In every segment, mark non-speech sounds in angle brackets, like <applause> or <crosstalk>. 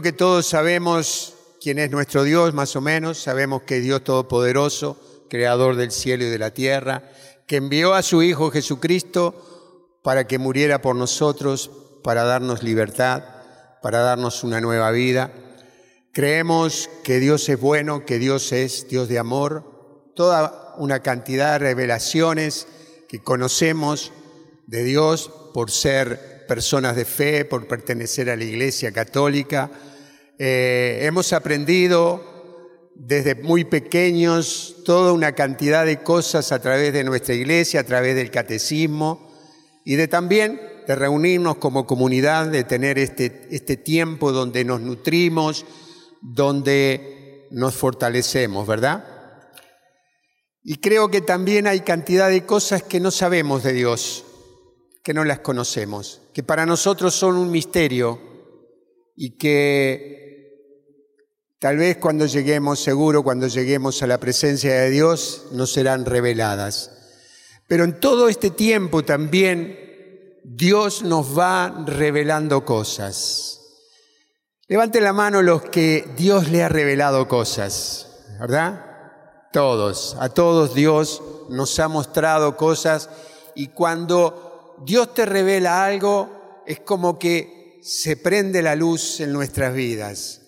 que todos sabemos quién es nuestro Dios, más o menos, sabemos que Dios Todopoderoso, Creador del cielo y de la tierra, que envió a su Hijo Jesucristo para que muriera por nosotros, para darnos libertad, para darnos una nueva vida. Creemos que Dios es bueno, que Dios es Dios de amor, toda una cantidad de revelaciones que conocemos de Dios por ser personas de fe, por pertenecer a la Iglesia Católica. Eh, hemos aprendido desde muy pequeños toda una cantidad de cosas a través de nuestra iglesia, a través del catecismo y de también de reunirnos como comunidad, de tener este, este tiempo donde nos nutrimos, donde nos fortalecemos, ¿verdad? Y creo que también hay cantidad de cosas que no sabemos de Dios, que no las conocemos, que para nosotros son un misterio y que Tal vez cuando lleguemos, seguro, cuando lleguemos a la presencia de Dios, nos serán reveladas. Pero en todo este tiempo también Dios nos va revelando cosas. Levante la mano los que Dios le ha revelado cosas, ¿verdad? Todos, a todos Dios nos ha mostrado cosas y cuando Dios te revela algo es como que se prende la luz en nuestras vidas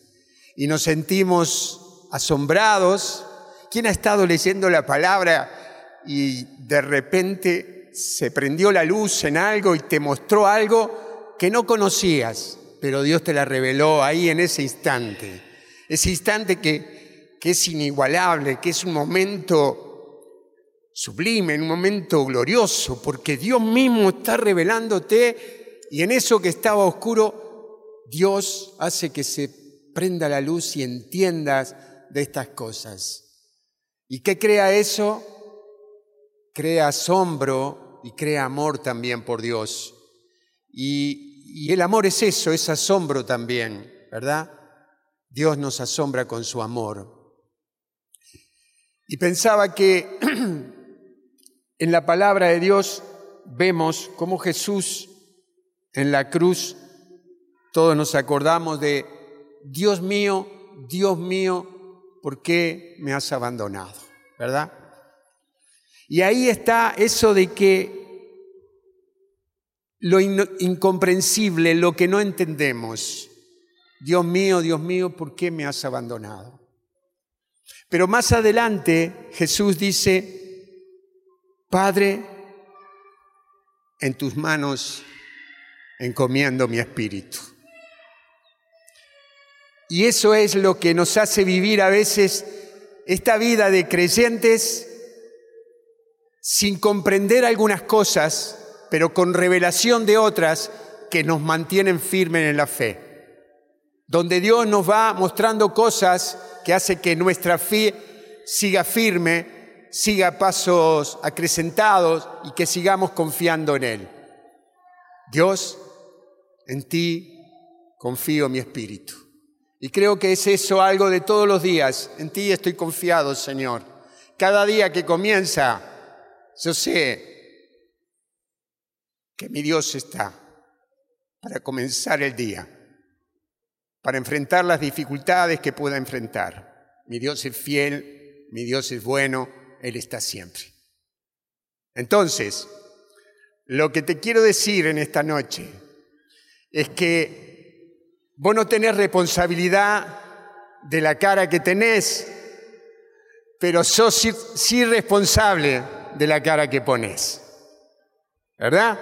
y nos sentimos asombrados. ¿Quién ha estado leyendo la palabra y de repente se prendió la luz en algo y te mostró algo que no conocías, pero Dios te la reveló ahí en ese instante? Ese instante que, que es inigualable, que es un momento sublime, un momento glorioso, porque Dios mismo está revelándote y en eso que estaba oscuro, Dios hace que se prenda la luz y entiendas de estas cosas. ¿Y qué crea eso? Crea asombro y crea amor también por Dios. Y, y el amor es eso, es asombro también, ¿verdad? Dios nos asombra con su amor. Y pensaba que <clears throat> en la palabra de Dios vemos cómo Jesús en la cruz, todos nos acordamos de Dios mío, Dios mío, ¿por qué me has abandonado? ¿Verdad? Y ahí está eso de que lo incomprensible, lo que no entendemos. Dios mío, Dios mío, ¿por qué me has abandonado? Pero más adelante Jesús dice, Padre, en tus manos encomiendo mi espíritu. Y eso es lo que nos hace vivir a veces esta vida de creyentes sin comprender algunas cosas, pero con revelación de otras que nos mantienen firmes en la fe. Donde Dios nos va mostrando cosas que hace que nuestra fe siga firme, siga pasos acrecentados y que sigamos confiando en Él. Dios, en ti confío mi espíritu. Y creo que es eso algo de todos los días. En ti estoy confiado, Señor. Cada día que comienza, yo sé que mi Dios está para comenzar el día, para enfrentar las dificultades que pueda enfrentar. Mi Dios es fiel, mi Dios es bueno, Él está siempre. Entonces, lo que te quiero decir en esta noche es que Vos no tenés responsabilidad de la cara que tenés, pero sos sí, responsable de la cara que pones. ¿Verdad?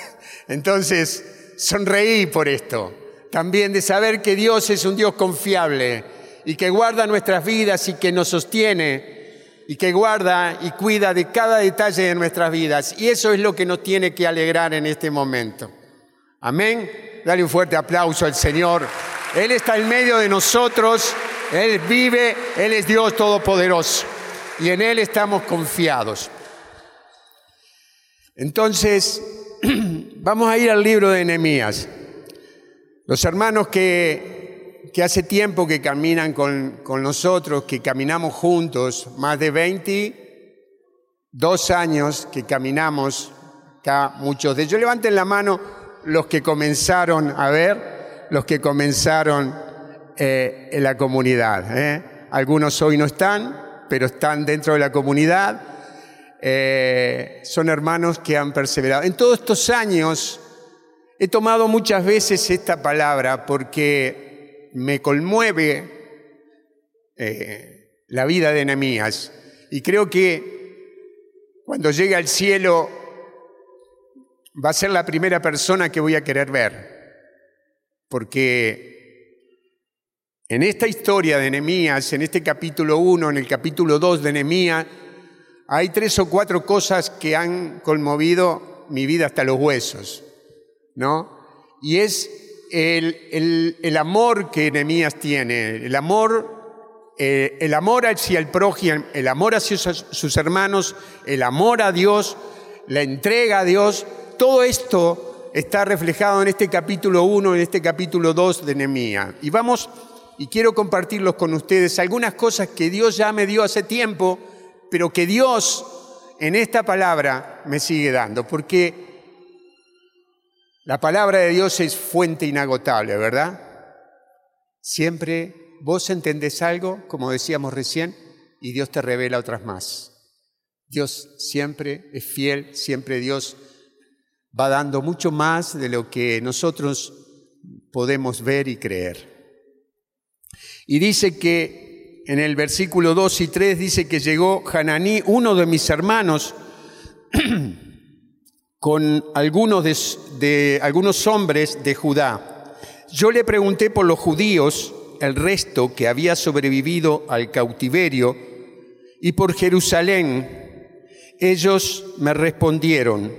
<laughs> Entonces, sonreí por esto. También de saber que Dios es un Dios confiable y que guarda nuestras vidas y que nos sostiene y que guarda y cuida de cada detalle de nuestras vidas. Y eso es lo que nos tiene que alegrar en este momento. Amén. Dale un fuerte aplauso al Señor. Él está en medio de nosotros, Él vive, Él es Dios Todopoderoso y en Él estamos confiados. Entonces, <clears throat> vamos a ir al libro de Nehemías. Los hermanos que que hace tiempo que caminan con, con nosotros, que caminamos juntos, más de 22 años que caminamos acá, muchos de ellos. Levanten la mano los que comenzaron a ver, los que comenzaron eh, en la comunidad. ¿eh? Algunos hoy no están, pero están dentro de la comunidad. Eh, son hermanos que han perseverado. En todos estos años he tomado muchas veces esta palabra porque me conmueve la vida de Nehemías y creo que cuando llegue al cielo va a ser la primera persona que voy a querer ver, porque en esta historia de Nehemías, en este capítulo 1, en el capítulo 2 de Nehemías, hay tres o cuatro cosas que han conmovido mi vida hasta los huesos, ¿no? Y es el, el, amor que Nehemías tiene, el amor, eh, el amor hacia el prójimo, el amor hacia sus, hermanos, el amor a Dios, la entrega a Dios, todo esto está reflejado en este capítulo 1, en este capítulo 2 de Nehemías. Y vamos, y quiero compartirlos con ustedes, algunas cosas que Dios ya me dio hace tiempo, pero que Dios en esta palabra me sigue dando, porque la palabra de Dios es fuente inagotable, ¿verdad? Siempre vos entendés algo, como decíamos recién, y Dios te revela otras más. Dios siempre es fiel, siempre Dios va dando mucho más de lo que nosotros podemos ver y creer. Y dice que en el versículo 2 y 3 dice que llegó Hananí, uno de mis hermanos, <clears throat> con algunos, de, de, algunos hombres de Judá. Yo le pregunté por los judíos, el resto que había sobrevivido al cautiverio, y por Jerusalén. Ellos me respondieron,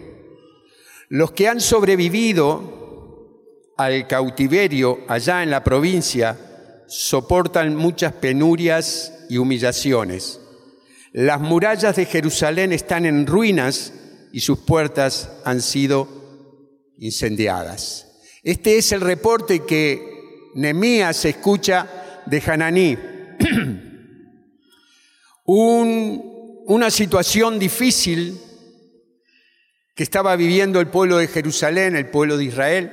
los que han sobrevivido al cautiverio allá en la provincia soportan muchas penurias y humillaciones. Las murallas de Jerusalén están en ruinas y sus puertas han sido incendiadas. Este es el reporte que Nemías escucha de Hananí. <clears throat> Un, una situación difícil que estaba viviendo el pueblo de Jerusalén, el pueblo de Israel.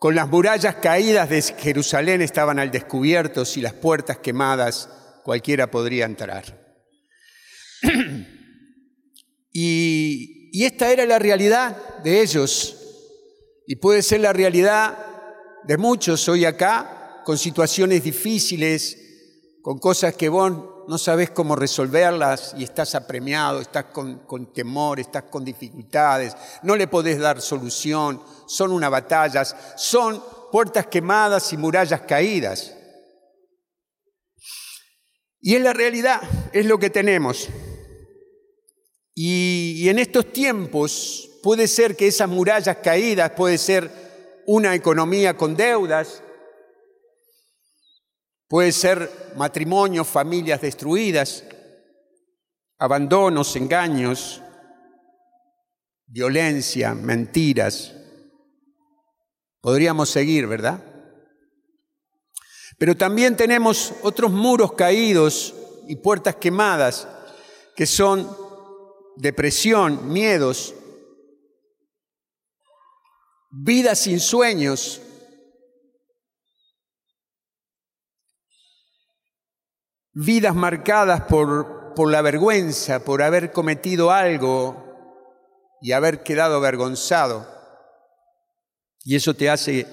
Con las murallas caídas de Jerusalén estaban al descubierto y las puertas quemadas, cualquiera podría entrar. <clears throat> y, esta era la realidad de ellos y puede ser la realidad de muchos hoy acá, con situaciones difíciles, con cosas que vos no sabes cómo resolverlas y estás apremiado, estás con, temor, estás con dificultades, no le podés dar solución, son una batalla, son puertas quemadas y murallas caídas. Y es la realidad, es lo que tenemos. Y en estos tiempos puede ser que esas murallas caídas, puede ser una economía con deudas, Puede ser matrimonios, familias destruidas, abandonos, engaños, violencia, mentiras. Podríamos seguir, ¿verdad? Pero también tenemos otros muros caídos y puertas quemadas que son depresión, miedos, vidas sin sueños, vidas marcadas por, por la vergüenza, por haber cometido algo y haber quedado avergonzado. Y eso te hace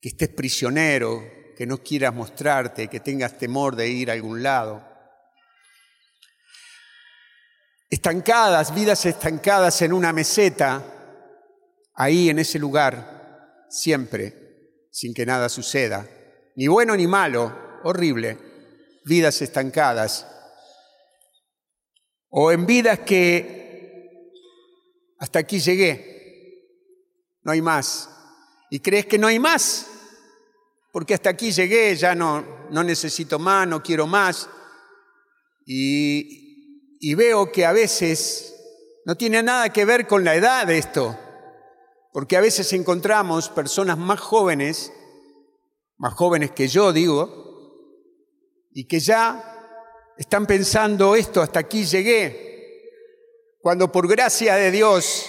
que estés prisionero, que no quieras mostrarte, que tengas temor de ir a algún lado. Estancadas, vidas estancadas en una meseta, ahí en ese lugar, siempre, sin que nada suceda, ni bueno ni malo, horrible vidas estancadas o en vidas que hasta aquí llegué, no hay más. ¿Y crees que no hay más? Porque hasta aquí llegué, ya no, no necesito más, no quiero más. Y, y veo que a veces no tiene nada que ver con la edad esto, porque a veces encontramos personas más jóvenes más jóvenes que yo, digo, y que ya están pensando esto, hasta aquí llegué, cuando por gracia de Dios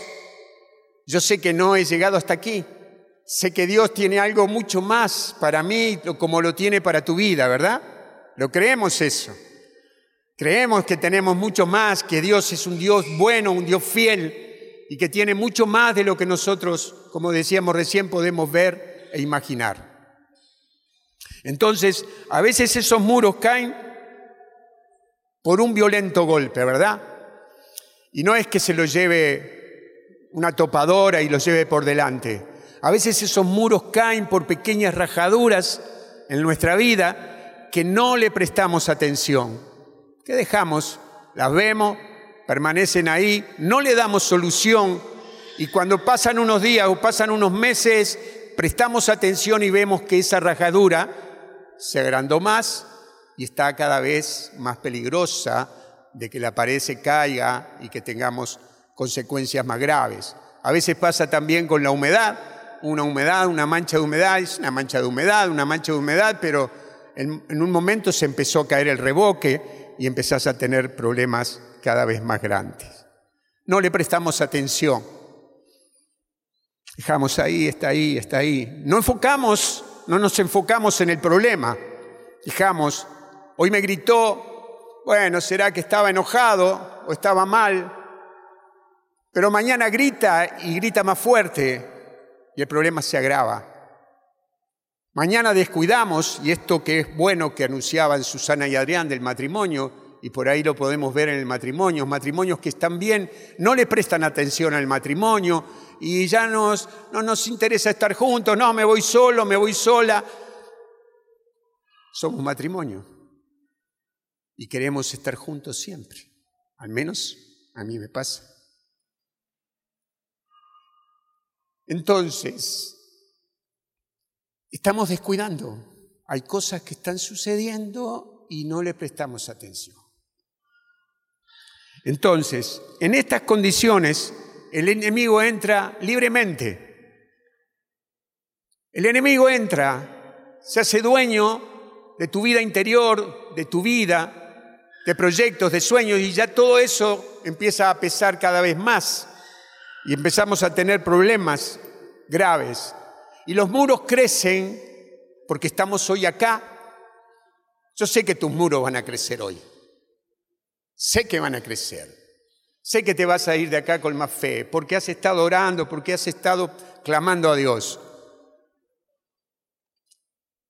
yo sé que no he llegado hasta aquí, sé que Dios tiene algo mucho más para mí como lo tiene para tu vida, ¿verdad? ¿Lo creemos eso? Creemos que tenemos mucho más, que Dios es un Dios bueno, un Dios fiel y que tiene mucho más de lo que nosotros, como decíamos recién, podemos ver e imaginar. Entonces, a veces esos muros caen por un violento golpe, ¿verdad? Y no es que se lo lleve una topadora y lo lleve por delante. A veces esos muros caen por pequeñas rajaduras en nuestra vida que no le prestamos atención que dejamos, las vemos, permanecen ahí, no le damos solución y cuando pasan unos días o pasan unos meses, prestamos atención y vemos que esa rajadura se agrandó más y está cada vez más peligrosa de que la pared se caiga y que tengamos consecuencias más graves. A veces pasa también con la humedad, una humedad, una mancha de humedad, es una mancha de humedad, una mancha de humedad, pero en un momento se empezó a caer el reboque y empezás a tener problemas cada vez más grandes. No le prestamos atención. Dejamos ahí, está ahí, está ahí. No enfocamos, no nos enfocamos en el problema. Dejamos, hoy me gritó, bueno, será que estaba enojado o estaba mal, pero mañana grita y grita más fuerte y el problema se agrava. Mañana descuidamos, y esto que es bueno que anunciaban Susana y Adrián del matrimonio, y por ahí lo podemos ver en el matrimonio, matrimonios que están bien, no le prestan atención al matrimonio y ya nos, no nos interesa estar juntos, no, me voy solo, me voy sola. Somos matrimonio y queremos estar juntos siempre, al menos a mí me pasa. Entonces, Estamos descuidando. Hay cosas que están sucediendo y no le prestamos atención. Entonces, en estas condiciones, el enemigo entra libremente. El enemigo entra, se hace dueño de tu vida interior, de tu vida, de proyectos, de sueños, y ya todo eso empieza a pesar cada vez más. Y empezamos a tener problemas graves y los muros crecen porque estamos hoy acá. Yo sé que tus muros van a crecer hoy. Sé que van a crecer. Sé que te vas a ir de acá con más fe, porque has estado orando, porque has estado clamando a Dios.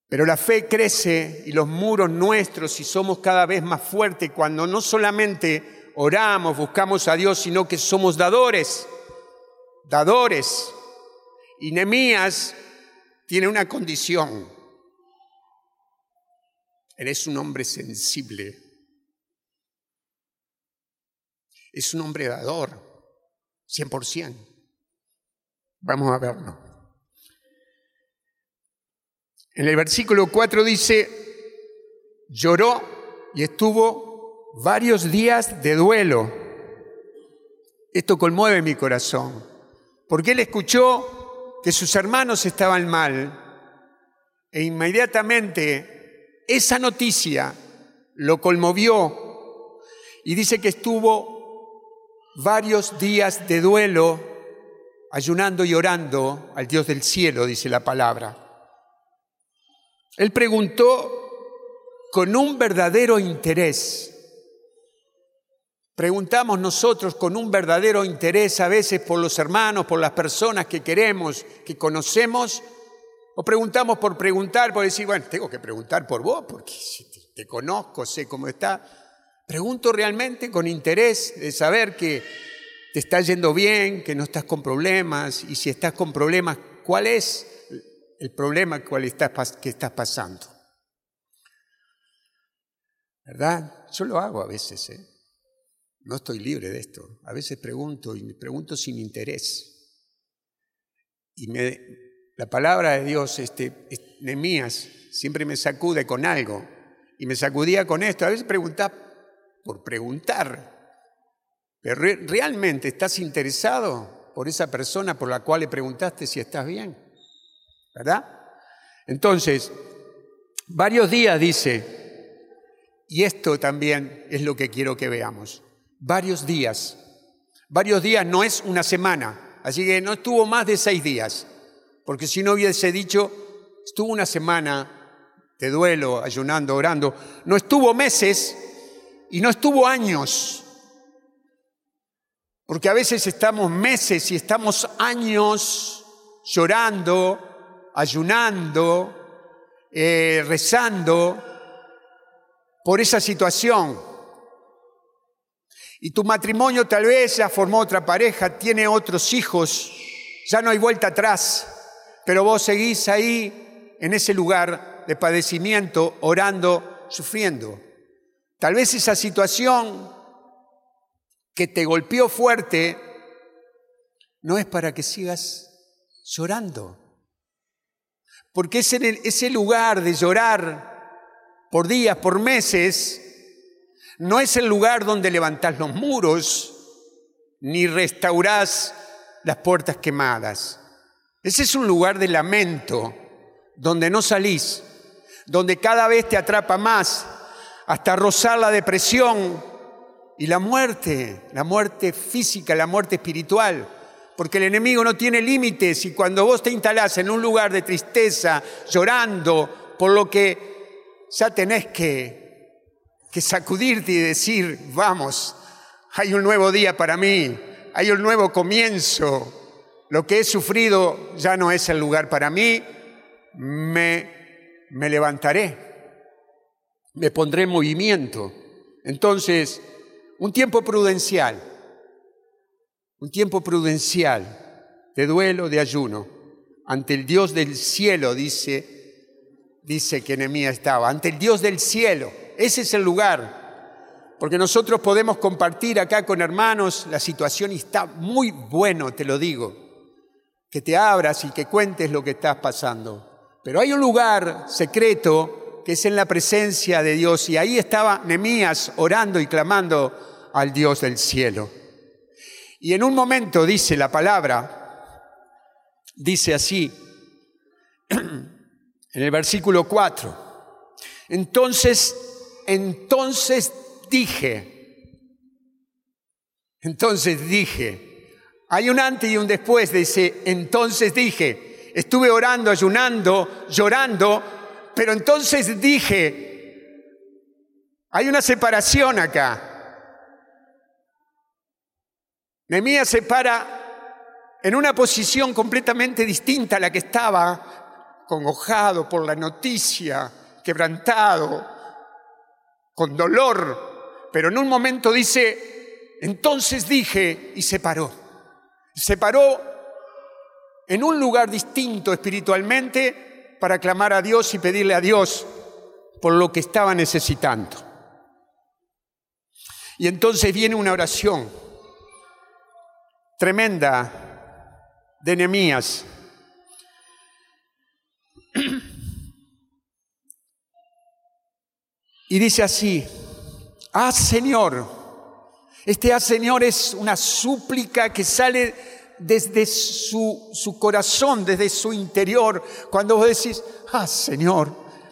Pero la fe crece y los muros nuestros y somos cada vez más fuertes cuando no solamente oramos, buscamos a Dios, sino que somos dadores, dadores. Y Nemías tiene una condición. Eres un hombre sensible. Es un hombre dador, 100%. Vamos a verlo. En el versículo 4 dice, lloró y estuvo varios días de duelo. Esto conmueve mi corazón, porque él escuchó que sus hermanos estaban mal e inmediatamente esa noticia lo conmovió y dice que estuvo varios días de duelo ayunando y orando al Dios del cielo, dice la palabra. Él preguntó con un verdadero interés Preguntamos nosotros con un verdadero interés a veces por los hermanos, por las personas que queremos, que conocemos, o preguntamos por preguntar, por decir, bueno, tengo que preguntar por vos, porque te conozco, sé cómo está. Pregunto realmente con interés de saber que te está yendo bien, que no estás con problemas, y si estás con problemas, ¿cuál es el problema estás, que estás pasando? ¿Verdad? Yo lo hago a veces, ¿eh? No estoy libre de esto. A veces pregunto y me pregunto sin interés. Y la palabra de Dios, este, Nemías, siempre me sacude con algo. Y me sacudía con esto. A veces preguntaba por preguntar. Pero ¿realmente estás interesado por esa persona por la cual le preguntaste si estás bien? ¿Verdad? Entonces, varios días dice, y esto también es lo que quiero que veamos, varios días. Varios días no es una semana, así que no estuvo más de seis días, porque si no hubiese dicho, estuvo una semana de duelo, ayunando, orando, no estuvo meses y no estuvo años, porque a veces estamos meses y estamos años llorando, ayunando, eh, rezando por esa situación. Y tu matrimonio tal vez ya formó otra pareja, tiene otros hijos, ya no hay vuelta atrás, pero vos seguís ahí en ese lugar de padecimiento, orando, sufriendo. Tal vez esa situación que te golpeó fuerte no es para que sigas llorando. Porque ese, ese lugar de llorar por días, por meses, no es el lugar donde levantás los muros ni restaurás las puertas quemadas. Ese es un lugar de lamento, donde no salís, donde cada vez te atrapa más, hasta rozar la depresión, y la muerte, la muerte física, la muerte espiritual, porque el enemigo no tiene límites y cuando vos te instalás en un lugar de tristeza, llorando, por lo que ya tenés que, que sacudirte y decir, vamos, hay un nuevo día para mí, hay un nuevo comienzo, lo que he sufrido ya no es el lugar para mí, me, me levantaré, me pondré en movimiento. Entonces, un tiempo prudencial, un tiempo prudencial de duelo, de ayuno, ante el Dios del cielo, dice, dice que Nehemías estaba, ante el Dios del cielo. Ese es el lugar, porque nosotros podemos compartir acá con hermanos la situación y está muy bueno, te lo digo, que te abras y que cuentes lo que estás pasando. Pero hay un lugar secreto que es en la presencia de Dios. Y ahí estaba Nemías orando y clamando al Dios del cielo. Y en un momento dice la palabra, dice así, <clears throat> en el versículo 4, entonces, entonces dije, entonces dije, hay un antes y un después, dice, entonces dije, estuve orando, ayunando, llorando, pero entonces dije, hay una separación acá. Nehemías se para en una posición completamente distinta a la que estaba, congojado por la noticia, quebrantado, con dolor, pero en un momento dice, entonces dije y se paró. Se paró en un lugar distinto espiritualmente para clamar a Dios y pedirle a Dios por lo que estaba necesitando. Y entonces viene una oración tremenda de Nehemías. Y dice así, ah Señor, este ah Señor es una súplica que sale desde su, su corazón, desde su interior, cuando vos decís, ah Señor,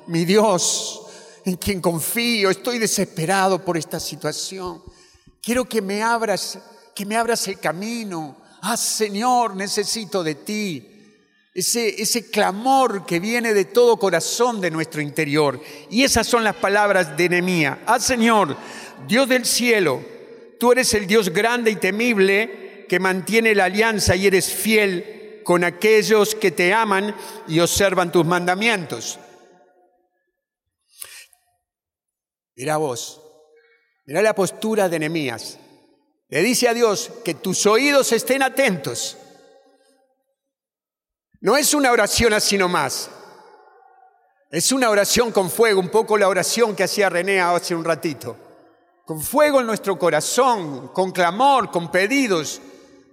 mi Dios, en quien confío, estoy desesperado por esta situación. Quiero que me abras, que me abras el camino. Ah, Señor, necesito de ti. Ese, ese clamor que viene de todo corazón de nuestro interior. Y esas son las palabras de Nehemías. Ah, Señor, Dios del cielo, tú eres el Dios grande y temible que mantiene la alianza y eres fiel con aquellos que te aman y observan tus mandamientos. Mira vos, mira la postura de Nehemías. Le dice a Dios que tus oídos estén atentos. No es una oración así nomás. Es una oración con fuego, un poco la oración que hacía René hace un ratito. Con fuego en nuestro corazón, con clamor, con pedidos,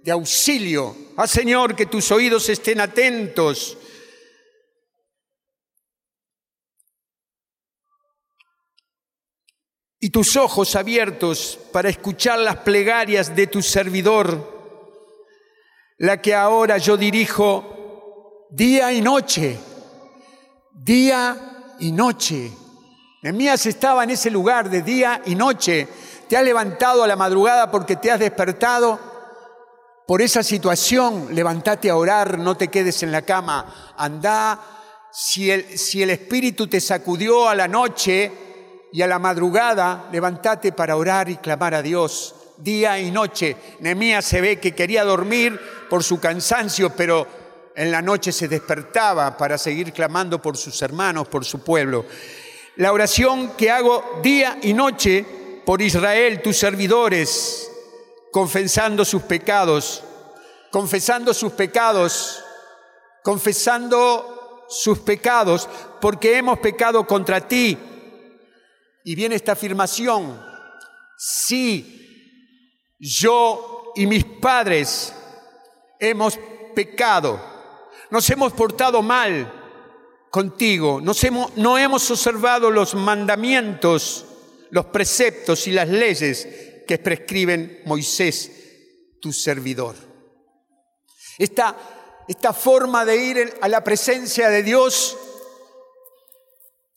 de auxilio. Ah, Señor, que tus oídos estén atentos. Y tus ojos abiertos para escuchar las plegarias de tu servidor, la que ahora yo dirijo día y noche. día y noche. Nehemías estaba en ese lugar de día y noche. Te has levantado a la madrugada porque te has despertado por esa situación. Levántate a orar, no te quedes en la cama. Anda. Si el, si el Espíritu te sacudió a la noche y a la madrugada, levántate para orar y clamar a Dios día y noche. Nehemías se ve que quería dormir por su cansancio, pero en la noche se despertaba para seguir clamando por sus hermanos, por su pueblo. La oración que hago día y noche por Israel, tus servidores, confesando sus pecados, confesando sus pecados, confesando sus pecados, porque hemos pecado contra ti. Y viene esta afirmación, sí, yo y mis padres hemos pecado, nos hemos portado mal contigo, nos hemos, no hemos observado los mandamientos, los preceptos y las leyes que prescriben Moisés, tu servidor. Esta, forma de ir a la presencia de Dios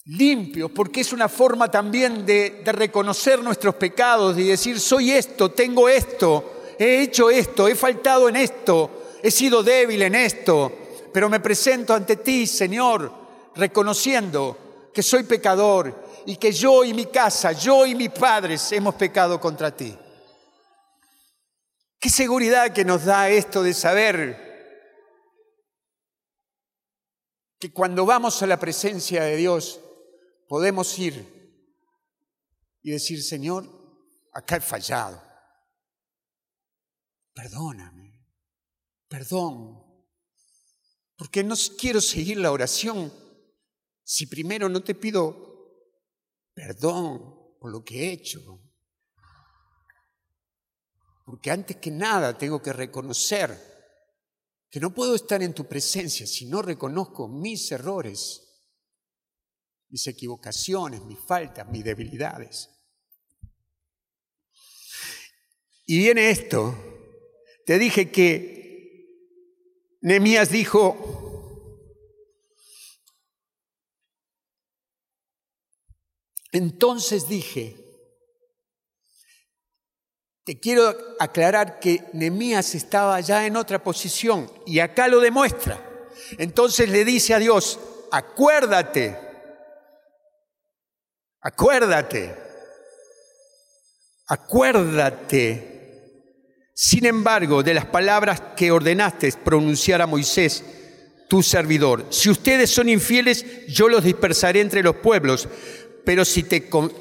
limpios, porque es una forma también de, de, reconocer nuestros pecados y decir, soy esto, tengo esto, he hecho esto, he faltado en esto, he sido débil en esto, pero me presento ante ti, Señor, reconociendo que soy pecador y que yo y mi casa, yo y mis padres hemos pecado contra ti. Qué seguridad que nos da esto de saber que cuando vamos a la presencia de Dios, podemos ir y decir, Señor, acá he fallado. Perdóname, perdón, porque no quiero seguir la oración si primero no te pido perdón por lo que he hecho. Porque antes que nada tengo que reconocer que no puedo estar en tu presencia si no reconozco mis errores mis equivocaciones, mis faltas, mis debilidades. Y viene esto. Te dije que Nehemías dijo, entonces dije, te quiero aclarar que Nehemías estaba ya en otra posición y acá lo demuestra. Entonces le dice a Dios, acuérdate Acuérdate, acuérdate, sin embargo, de las palabras que ordenaste pronunciar a Moisés, tu servidor. Si ustedes son infieles, yo los dispersaré entre los pueblos, pero si,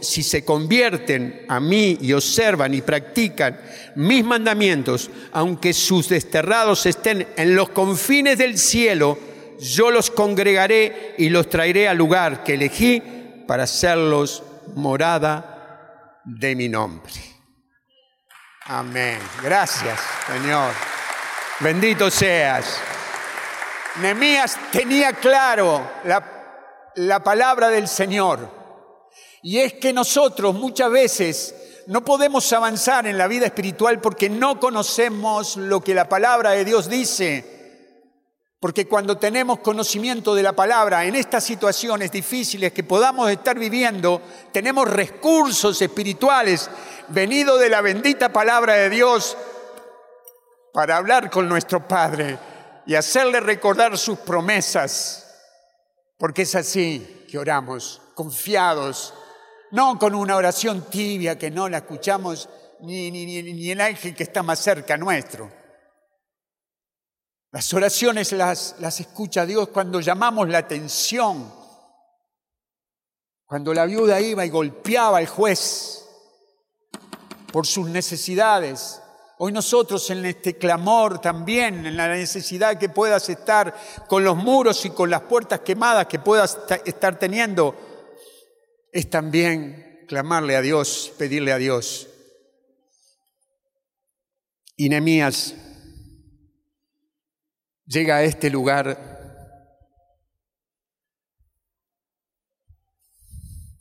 si se convierten a mí y observan y practican mis mandamientos, aunque sus desterrados estén en los confines del cielo, yo los congregaré y los traeré al lugar que elegí para hacerlos morada de mi nombre. Amén. Gracias, Señor. Bendito seas. Nehemías tenía claro la, la palabra del Señor. Y es que nosotros muchas veces no podemos avanzar en la vida espiritual porque no conocemos lo que la palabra de Dios dice. Porque cuando tenemos conocimiento de la palabra en estas situaciones difíciles que podamos estar viviendo, tenemos recursos espirituales venidos de la bendita palabra de Dios para hablar con nuestro Padre y hacerle recordar sus promesas. Porque es así que oramos, confiados, no con una oración tibia que no la escuchamos ni, ni, ni, ni el ángel que está más cerca nuestro las oraciones las, las escucha Dios cuando llamamos la atención, cuando la viuda iba y golpeaba al juez por sus necesidades. Hoy nosotros en este clamor también, en la necesidad que puedas estar con los muros y con las puertas quemadas que puedas estar teniendo, es también clamarle a Dios, pedirle a Dios. Y Nehemías llega a este lugar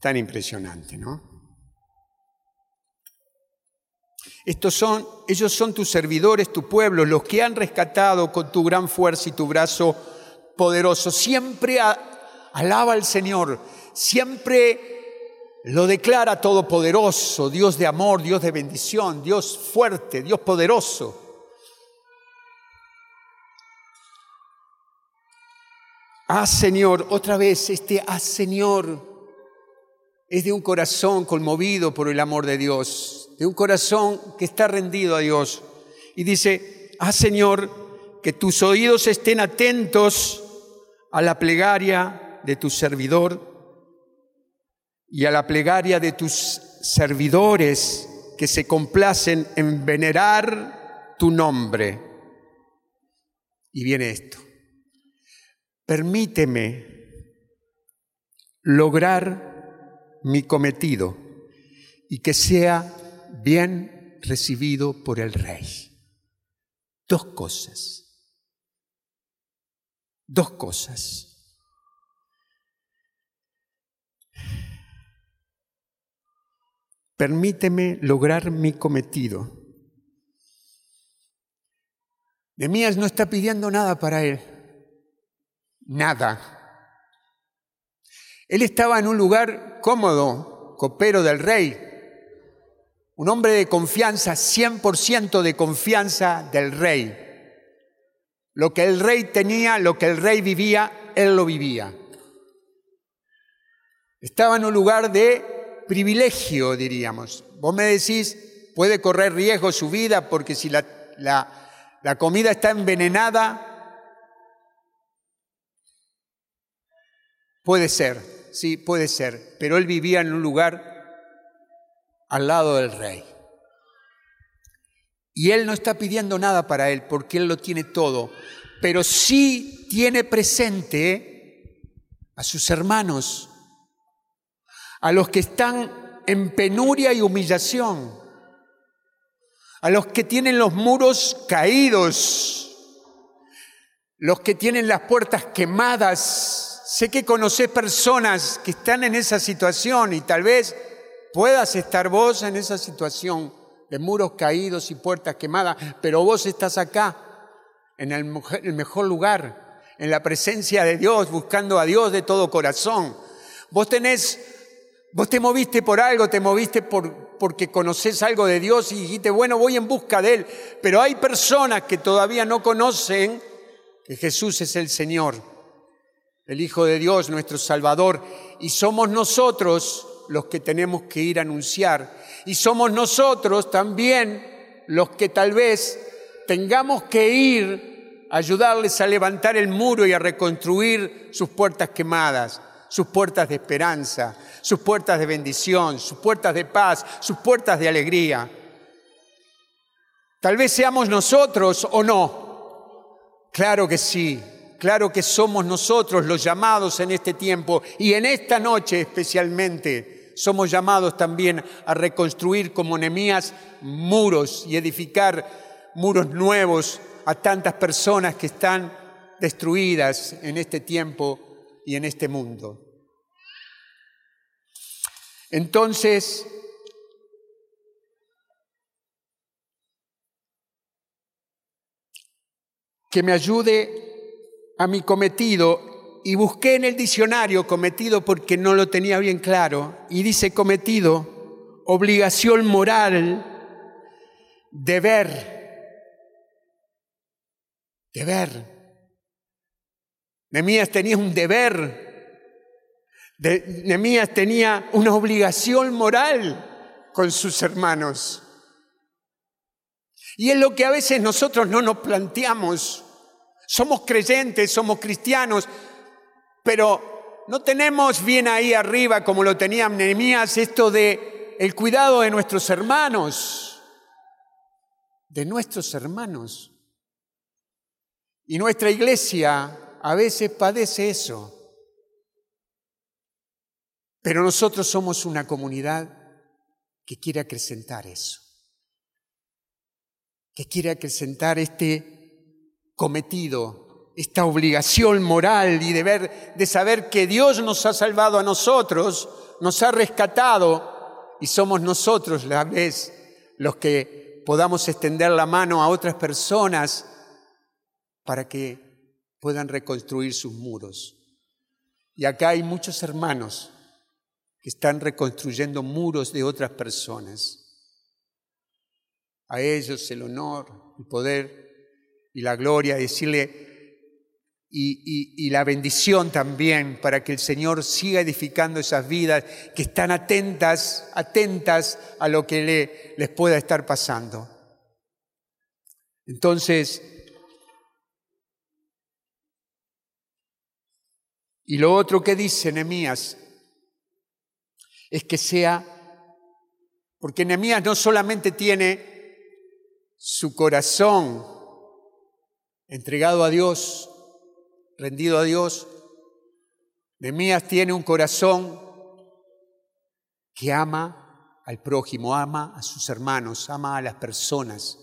tan impresionante, ¿no? Estos son, ellos son tus servidores, tu pueblo, los que han rescatado con tu gran fuerza y tu brazo poderoso. Siempre alaba al Señor, siempre lo declara todopoderoso, Dios de amor, Dios de bendición, Dios fuerte, Dios poderoso. Ah, Señor, otra vez, este ah, Señor es de un corazón conmovido por el amor de Dios, de un corazón que está rendido a Dios. Y dice, ah, Señor, que tus oídos estén atentos a la plegaria de tu servidor y a la plegaria de tus servidores que se complacen en venerar tu nombre. Y viene esto. Permíteme lograr mi cometido y que sea bien recibido por el rey. Dos cosas. Dos cosas. permíteme lograr mi cometido. Nemías no está pidiendo nada para él, nada. Él estaba en un lugar cómodo, copero del rey, un hombre de confianza, 100% de confianza del rey. Lo que el rey tenía, lo que el rey vivía, él lo vivía. Estaba en un lugar de privilegio, diríamos. Vos me decís, puede correr riesgo su vida porque si la, la, comida está envenenada, puede ser, sí, puede ser, pero él vivía en un lugar al lado del rey. Y él no está pidiendo nada para él porque él lo tiene todo, pero sí tiene presente a sus hermanos, a los que están en penuria y humillación, a los que tienen los muros caídos, los que tienen las puertas quemadas. Sé que conocés personas que están en esa situación y tal vez puedas estar vos en esa situación de muros caídos y puertas quemadas, pero vos estás acá, en el mejor lugar, en la presencia de Dios, buscando a Dios de todo corazón. Vos tenés Vos te moviste por algo, te moviste por, porque conoces algo de Dios y dijiste, bueno, voy en busca de Él. Pero hay personas que todavía no conocen que Jesús es el Señor, el Hijo de Dios, nuestro Salvador. Y somos nosotros los que tenemos que ir a anunciar. Y somos nosotros también los que tal vez tengamos que ir a ayudarles a levantar el muro y a reconstruir sus puertas quemadas sus puertas de esperanza, sus puertas de bendición, sus puertas de paz, sus puertas de alegría. Tal vez seamos nosotros o no. Claro que sí, claro que somos nosotros los llamados en este tiempo y en esta noche especialmente. Somos llamados también a reconstruir como Nemías muros y edificar muros nuevos a tantas personas que están destruidas en este tiempo y en este mundo. Entonces, que me ayude a mi cometido y busqué en el diccionario cometido porque no lo tenía bien claro y dice cometido, obligación moral, deber, deber. Nemías tenía un deber. Nemías tenía una obligación moral con sus hermanos. Y es lo que a veces nosotros no nos planteamos. Somos creyentes, somos cristianos, pero no tenemos bien ahí arriba como lo tenía Nehemías esto de el cuidado de nuestros hermanos, de nuestros hermanos. Y nuestra iglesia a veces padece eso. Pero nosotros somos una comunidad que quiere acrecentar eso, que quiere acrecentar este cometido, esta obligación moral y deber de saber que Dios nos ha salvado a nosotros, nos ha rescatado y somos nosotros la vez los que podamos extender la mano a otras personas para que puedan reconstruir sus muros. Y acá hay muchos hermanos que están reconstruyendo muros de otras personas. A ellos el honor, el poder y la gloria, decirle, y, la bendición también para que el Señor siga edificando esas vidas que están atentas, atentas a lo que le, les pueda estar pasando. Entonces, y lo otro que dice Nehemías es que sea, porque Nehemías no solamente tiene su corazón entregado a Dios, rendido a Dios, Nehemías tiene un corazón que ama al prójimo, ama a sus hermanos, ama a las personas.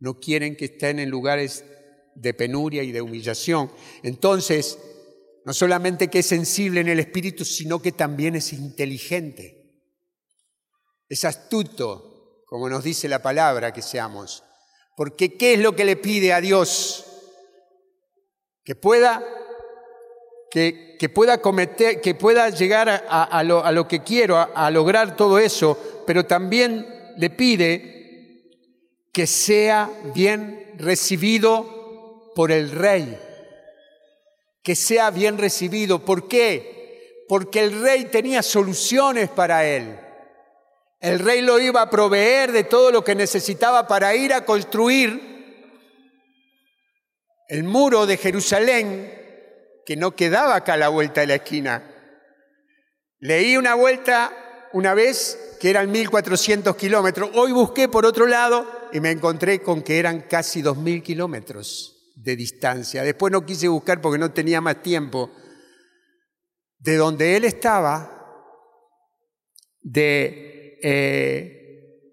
No quieren que estén en lugares de penuria y de humillación. Entonces, no solamente que es sensible en el espíritu, sino que también es inteligente. Es astuto, como nos dice la palabra que seamos. Porque ¿qué es lo que le pide a Dios? Que pueda, que, que pueda cometer, que pueda llegar a, lo, a lo, que quiero, a, lograr todo eso, pero también le pide que sea bien recibido por el rey, que sea bien recibido. ¿Por qué? Porque el rey tenía soluciones para él. El rey lo iba a proveer de todo lo que necesitaba para ir a construir el muro de Jerusalén, que no quedaba acá a la vuelta de la esquina. Leí una vuelta una vez que eran 1.400 kilómetros. Hoy busqué por otro lado y me encontré con que eran casi 2.000 kilómetros de distancia. Después no quise buscar porque no tenía más tiempo. De donde él estaba, de, eh,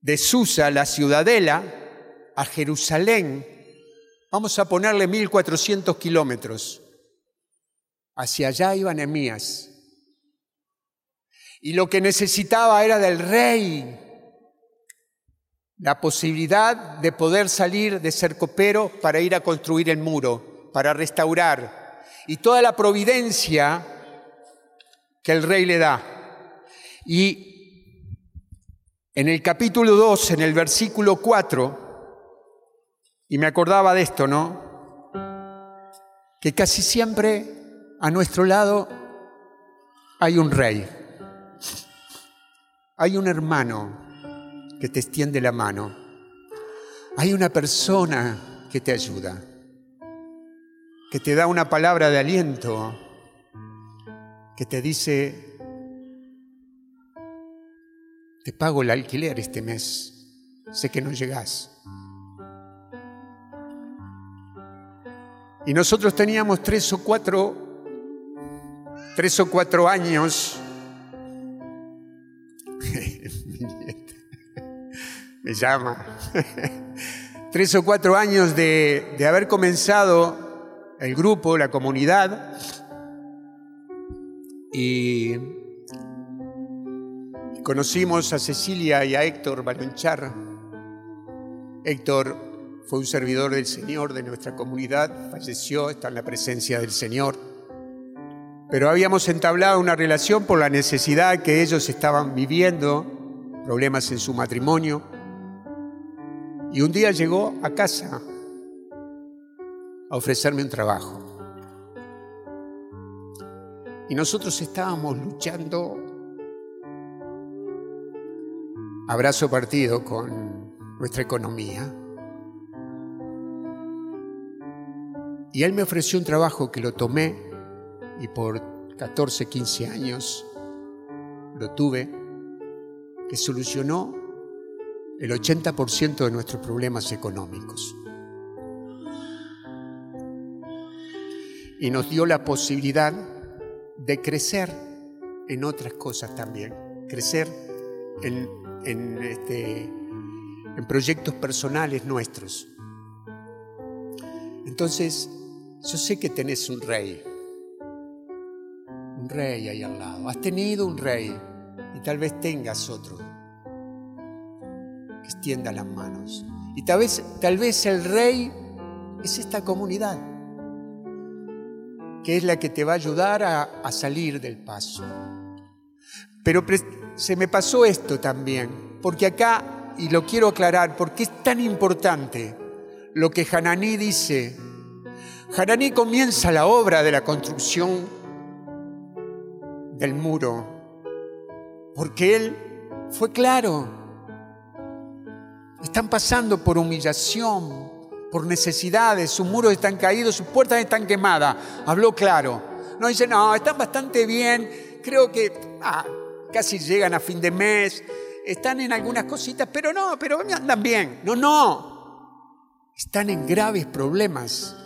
de Susa, la ciudadela, a Jerusalén, Vamos a ponerle 1400 kilómetros. Hacia allá iba Nehemías. Y lo que necesitaba era del rey la posibilidad de poder salir de ser copero para ir a construir el muro, para restaurar. Y toda la providencia que el rey le da. Y en el capítulo 2, en el versículo 4, y me acordaba de esto, ¿no? Que casi siempre a nuestro lado hay un rey, hay un hermano que te extiende la mano, hay una persona que te ayuda, que te da una palabra de aliento, que te dice, te pago el alquiler este mes, sé que no llegás Y nosotros teníamos tres o cuatro, tres o cuatro años. <laughs> Me llama. <laughs> tres o cuatro años de, de haber comenzado el grupo, la comunidad. Y conocimos a Cecilia y a Héctor Balonchar. Héctor fue un servidor del Señor de nuestra comunidad, falleció, está en la presencia del Señor. Pero habíamos entablado una relación por la necesidad que ellos estaban viviendo, problemas en su matrimonio. Y un día llegó a casa a ofrecerme un trabajo. Y nosotros estábamos luchando abrazo partido con nuestra economía. Y él me ofreció un trabajo que lo tomé y por 14, 15 años lo tuve, que solucionó el 80% de nuestros problemas económicos. Y nos dio la posibilidad de crecer en otras cosas también, crecer en, en, este, en proyectos personales nuestros. Entonces, yo sé que tenés un rey, un rey ahí al lado. Has tenido un rey y tal vez tengas otro extienda las manos. Y tal vez, tal vez el rey es esta comunidad. que es la que te va a ayudar a, a salir del paso. Pero se me pasó esto también, porque acá, y lo quiero aclarar, porque es tan importante lo que Hananí dice. Hananí comienza la obra de la construcción del muro, porque él fue claro. Están pasando por humillación, por necesidades, sus muros están caídos, sus puertas están quemadas. Habló claro. No dice, no, están bastante bien, creo que ah, casi llegan a fin de mes, están en algunas cositas, pero no, pero andan bien. No, no, están en graves problemas.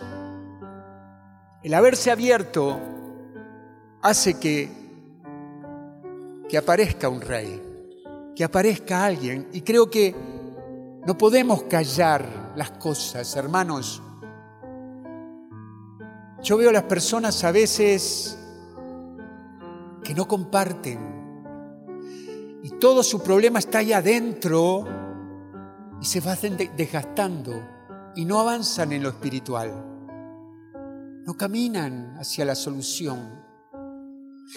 El haberse abierto hace que, que aparezca un rey, que aparezca alguien, y creo que no podemos callar las cosas, hermanos. Yo veo a las personas a veces que no comparten y todo su problema está ahí adentro y se va desgastando y no avanzan en lo espiritual. No caminan hacia la solución.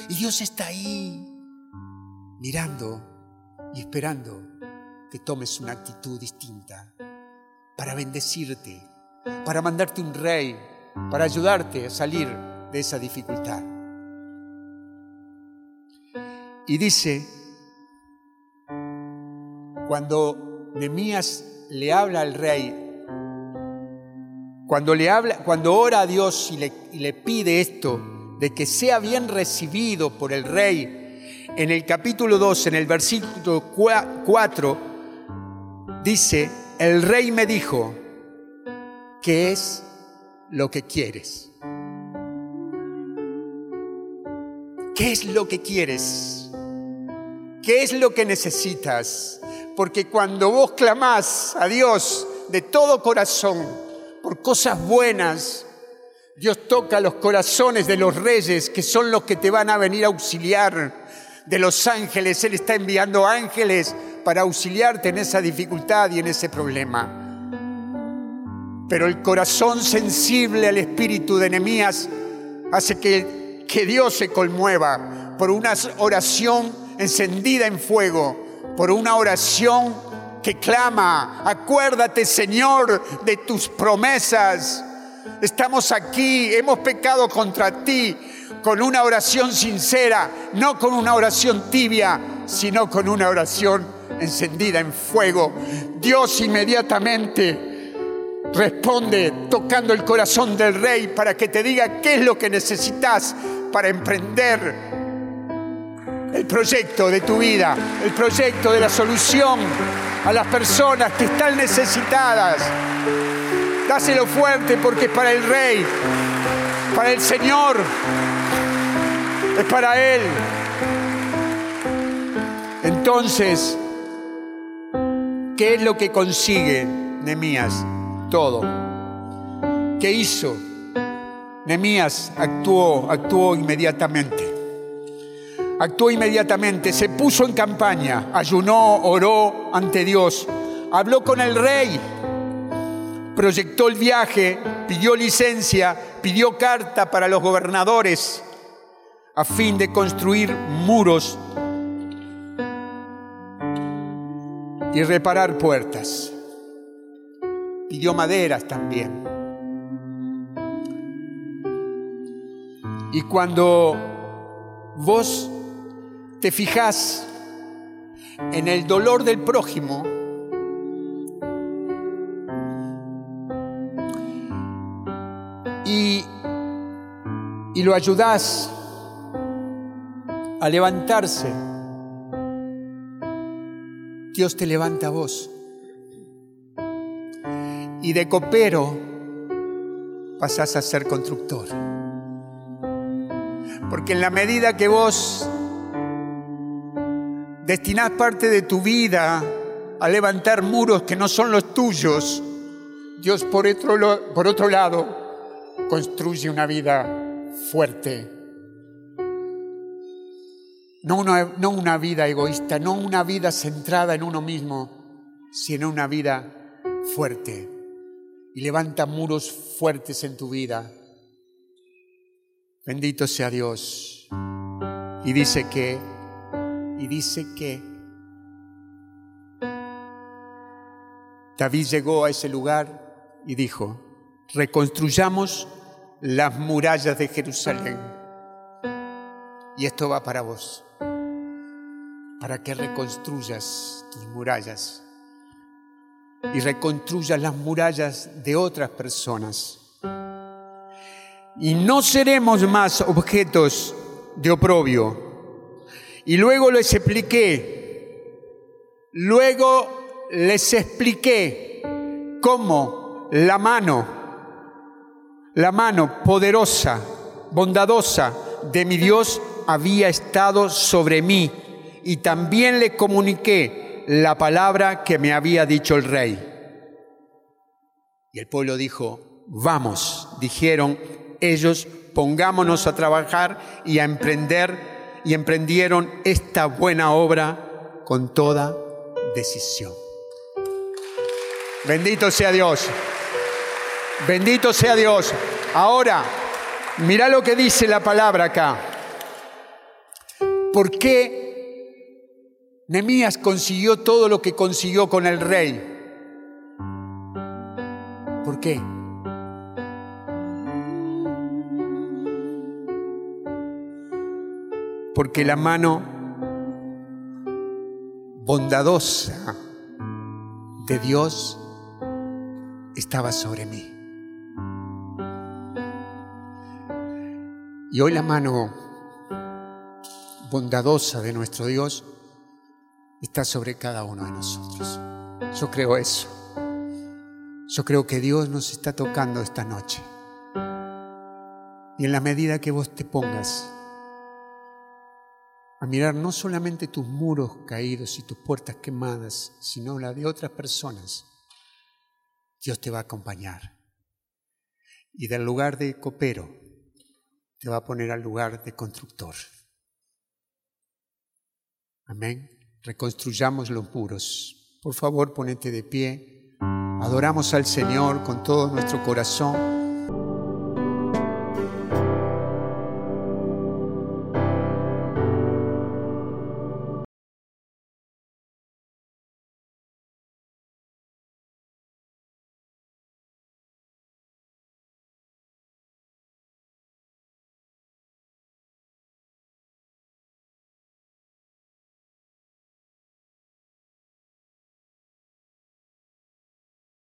Y Dios está ahí mirando y esperando que tomes una actitud distinta para bendecirte, para mandarte un rey, para ayudarte a salir de esa dificultad. Y dice cuando Nemías le habla al rey, cuando le habla, cuando ora a Dios y le, y le pide esto, de que sea bien recibido por el rey, en el capítulo 2, en el versículo 4, dice, el rey me dijo, ¿qué es lo que quieres? ¿Qué es lo que quieres? ¿Qué es lo que necesitas? Porque cuando vos clamás a Dios de todo corazón por cosas buenas, Dios toca los corazones de los reyes, que son los que te van a venir a auxiliar, de los ángeles. Él está enviando ángeles para auxiliarte en esa dificultad y en ese problema. Pero el corazón sensible al espíritu de Nehemías hace que, que Dios se conmueva por una oración encendida en fuego por una oración que clama, acuérdate Señor de tus promesas. Estamos aquí, hemos pecado contra ti con una oración sincera, no con una oración tibia, sino con una oración encendida en fuego. Dios inmediatamente responde tocando el corazón del rey para que te diga qué es lo que necesitas para emprender el proyecto de tu vida, el proyecto de la solución a las personas que están necesitadas. Dáselo fuerte porque es para el Rey, para el Señor, es para Él. Entonces, ¿qué es lo que consigue Nemías? Todo. ¿Qué hizo? Nemías actuó, actuó inmediatamente actuó inmediatamente, se puso en campaña, ayunó, oró ante Dios, habló con el rey, proyectó el viaje, pidió licencia, pidió carta para los gobernadores a fin de construir muros y reparar puertas. Pidió maderas también. Y cuando vos te fijas en el dolor del prójimo, y, y lo ayudas a levantarse, Dios te levanta a vos. Y de copero pasás a ser constructor. Porque en la medida que vos destinás parte de tu vida a levantar muros que no son los tuyos, Dios por otro, por otro lado construye una vida fuerte. No una, no una vida egoísta, no una vida centrada en uno mismo, sino una vida fuerte. Y levanta muros fuertes en tu vida. Bendito sea Dios. Y dice que, y dice que David llegó a ese lugar y dijo, reconstruyamos las murallas de Jerusalén. Y esto va para vos, para que reconstruyas tus murallas y reconstruyas las murallas de otras personas. Y no seremos más objetos de oprobio. Y luego les expliqué, luego les expliqué cómo la mano, la mano poderosa, bondadosa de mi Dios había estado sobre mí. Y también le comuniqué la palabra que me había dicho el rey. Y el pueblo dijo, vamos, dijeron ellos, pongámonos a trabajar y a emprender, y emprendieron esta buena obra con toda decisión. Bendito sea Dios. Bendito sea Dios. Ahora, mira lo que dice la palabra acá. ¿Por qué Nemías consiguió todo lo que consiguió con el rey? ¿Por qué? Porque la mano bondadosa de Dios estaba sobre mí. Y hoy la mano bondadosa de nuestro Dios está sobre cada uno de nosotros. Yo creo eso. Yo creo que Dios nos está tocando esta noche. Y en la medida que vos te pongas a mirar no solamente tus muros caídos y tus puertas quemadas, sino la de otras personas, Dios te va a acompañar. Y del lugar de copero te va a poner al lugar de constructor. Amén. Reconstruyamos los muros. Por favor, ponete de pie. Adoramos al Señor con todo nuestro corazón.